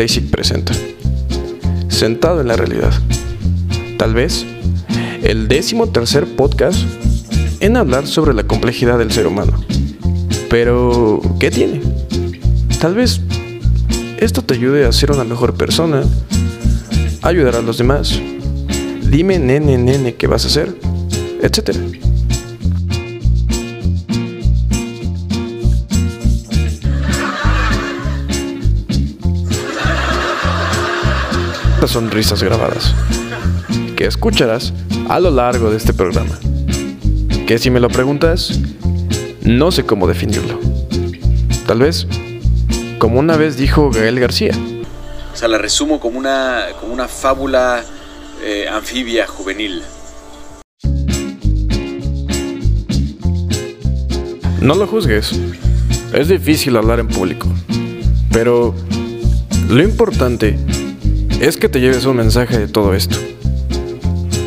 Classic presenta Sentado en la realidad. Tal vez el décimo tercer podcast en hablar sobre la complejidad del ser humano. Pero, ¿qué tiene? Tal vez esto te ayude a ser una mejor persona, ayudar a los demás. Dime, nene, nene, qué vas a hacer, etcétera. Las sonrisas grabadas que escucharás a lo largo de este programa. Que si me lo preguntas, no sé cómo definirlo. Tal vez, como una vez dijo Gael García. O sea, la resumo como una, como una fábula eh, anfibia juvenil. No lo juzgues. Es difícil hablar en público. Pero lo importante es que te lleves un mensaje de todo esto.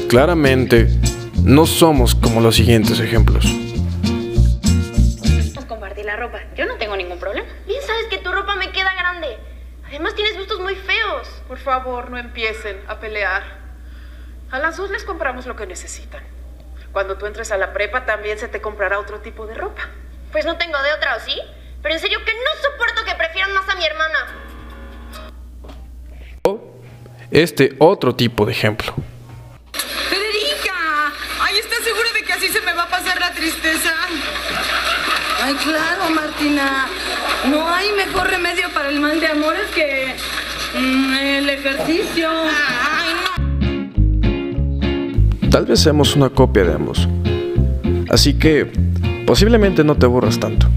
Claramente, no somos como los siguientes ejemplos. Compartir la ropa. Yo no tengo ningún problema. Bien sabes que tu ropa me queda grande. Además tienes gustos muy feos. Por favor, no empiecen a pelear. A las dos les compramos lo que necesitan. Cuando tú entres a la prepa también se te comprará otro tipo de ropa. Pues no tengo de otra, ¿o sí? Pero en serio que no soporto que prefieran más a mi hermana. Este otro tipo de ejemplo. ¡Federica! Ay, ¿estás segura de que así se me va a pasar la tristeza? Ay, claro, Martina. No hay mejor remedio para el mal de amores que mm, el ejercicio. Ay, no. Tal vez seamos una copia de ambos. Así que posiblemente no te aburras tanto.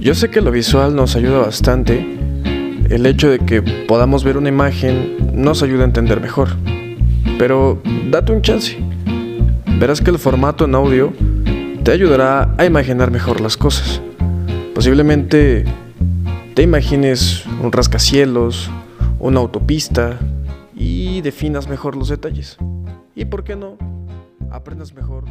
Yo sé que lo visual nos ayuda bastante. El hecho de que podamos ver una imagen nos ayuda a entender mejor. Pero date un chance. Verás que el formato en audio te ayudará a imaginar mejor las cosas. Posiblemente te imagines un rascacielos, una autopista y definas mejor los detalles. Y por qué no, aprendas mejor.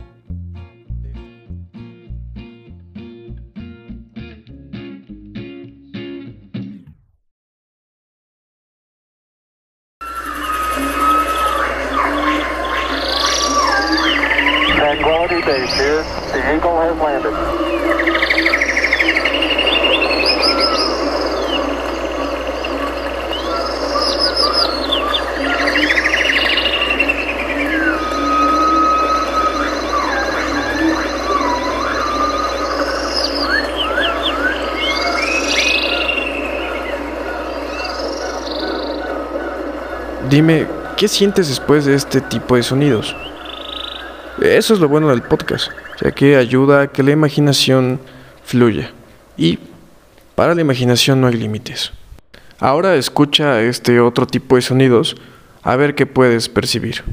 Dime, ¿qué sientes después de este tipo de sonidos? Eso es lo bueno del podcast, ya que ayuda a que la imaginación fluya. Y para la imaginación no hay límites. Ahora escucha este otro tipo de sonidos a ver qué puedes percibir.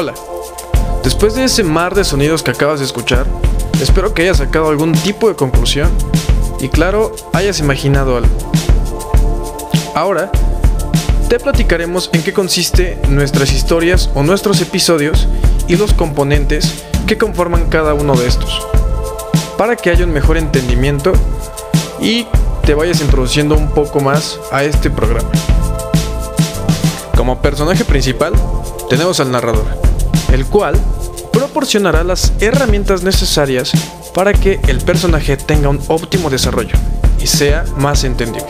Hola. Después de ese mar de sonidos que acabas de escuchar, espero que hayas sacado algún tipo de conclusión y claro, hayas imaginado algo. Ahora, te platicaremos en qué consiste nuestras historias o nuestros episodios y los componentes que conforman cada uno de estos, para que haya un mejor entendimiento y te vayas introduciendo un poco más a este programa. Como personaje principal tenemos al narrador, el cual proporcionará las herramientas necesarias para que el personaje tenga un óptimo desarrollo y sea más entendible.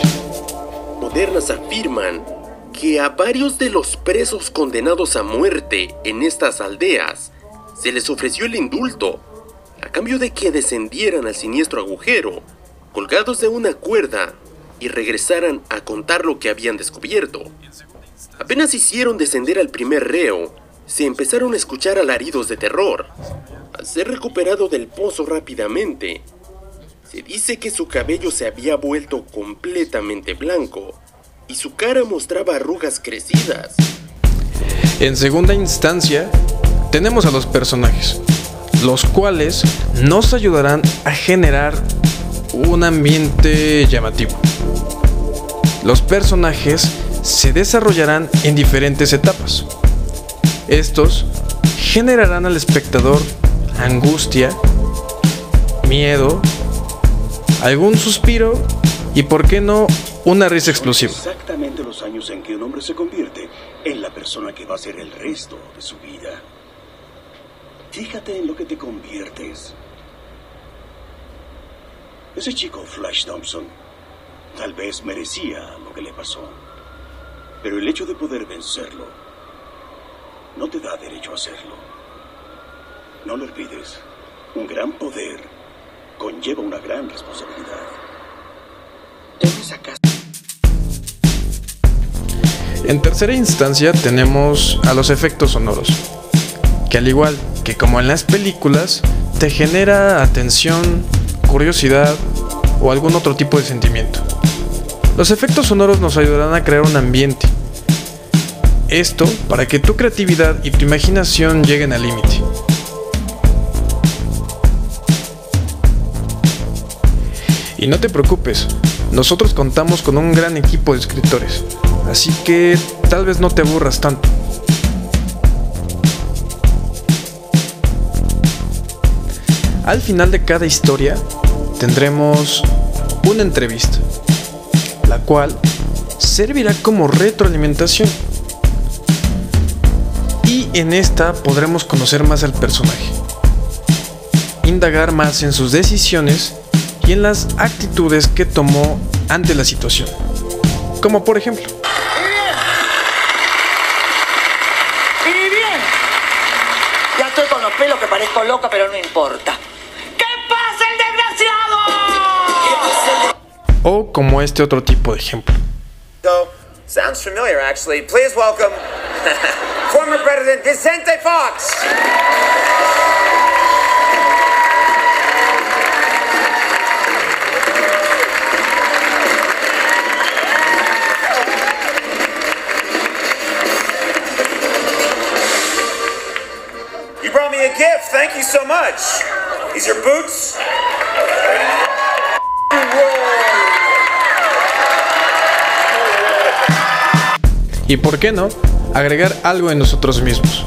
Modernas afirman que a varios de los presos condenados a muerte en estas aldeas se les ofreció el indulto a cambio de que descendieran al siniestro agujero, colgados de una cuerda, y regresaran a contar lo que habían descubierto. Apenas hicieron descender al primer reo, se empezaron a escuchar alaridos de terror. Al ser recuperado del pozo rápidamente, se dice que su cabello se había vuelto completamente blanco y su cara mostraba arrugas crecidas. En segunda instancia, tenemos a los personajes, los cuales nos ayudarán a generar un ambiente llamativo. Los personajes se desarrollarán en diferentes etapas. Estos generarán al espectador angustia, miedo, algún suspiro y, por qué no, una risa explosiva. Exactamente los años en que un hombre se convierte en la persona que va a ser el resto de su vida. Fíjate en lo que te conviertes. Ese chico, Flash Thompson, tal vez merecía lo que le pasó. Pero el hecho de poder vencerlo no te da derecho a hacerlo. No lo olvides. Un gran poder conlleva una gran responsabilidad. Debes acaso En tercera instancia tenemos a los efectos sonoros, que al igual que como en las películas, te genera atención, curiosidad o algún otro tipo de sentimiento. Los efectos sonoros nos ayudarán a crear un ambiente. Esto para que tu creatividad y tu imaginación lleguen al límite. Y no te preocupes, nosotros contamos con un gran equipo de escritores, así que tal vez no te aburras tanto. Al final de cada historia tendremos una entrevista, la cual servirá como retroalimentación. Y en esta podremos conocer más al personaje, indagar más en sus decisiones y en las actitudes que tomó ante la situación. Como por ejemplo, Y bien, ya estoy con los pelos que parezco loca, pero no importa. ¡Que pase el desgraciado! o como este otro tipo de ejemplo. So, sounds familiar actually. Please welcome President Vicente Fox. You brought me a gift. Thank you so much. These are boots. Y por qué no, agregar algo en nosotros mismos.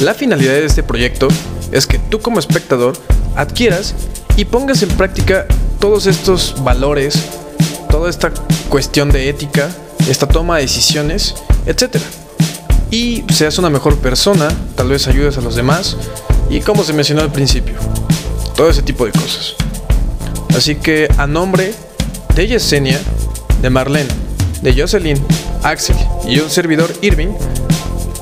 La finalidad de este proyecto es que tú como espectador adquieras y pongas en práctica todos estos valores, toda esta cuestión de ética, esta toma de decisiones, etc. Y seas una mejor persona, tal vez ayudes a los demás y como se mencionó al principio, todo ese tipo de cosas. Así que a nombre de Yesenia, de Marlene, de Jocelyn, Axel y un servidor Irving,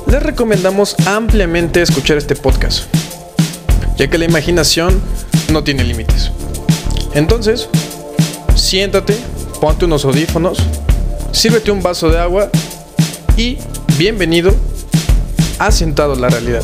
les recomendamos ampliamente escuchar este podcast, ya que la imaginación no tiene límites. Entonces, siéntate, ponte unos audífonos, sírvete un vaso de agua y bienvenido a Sentado la Realidad.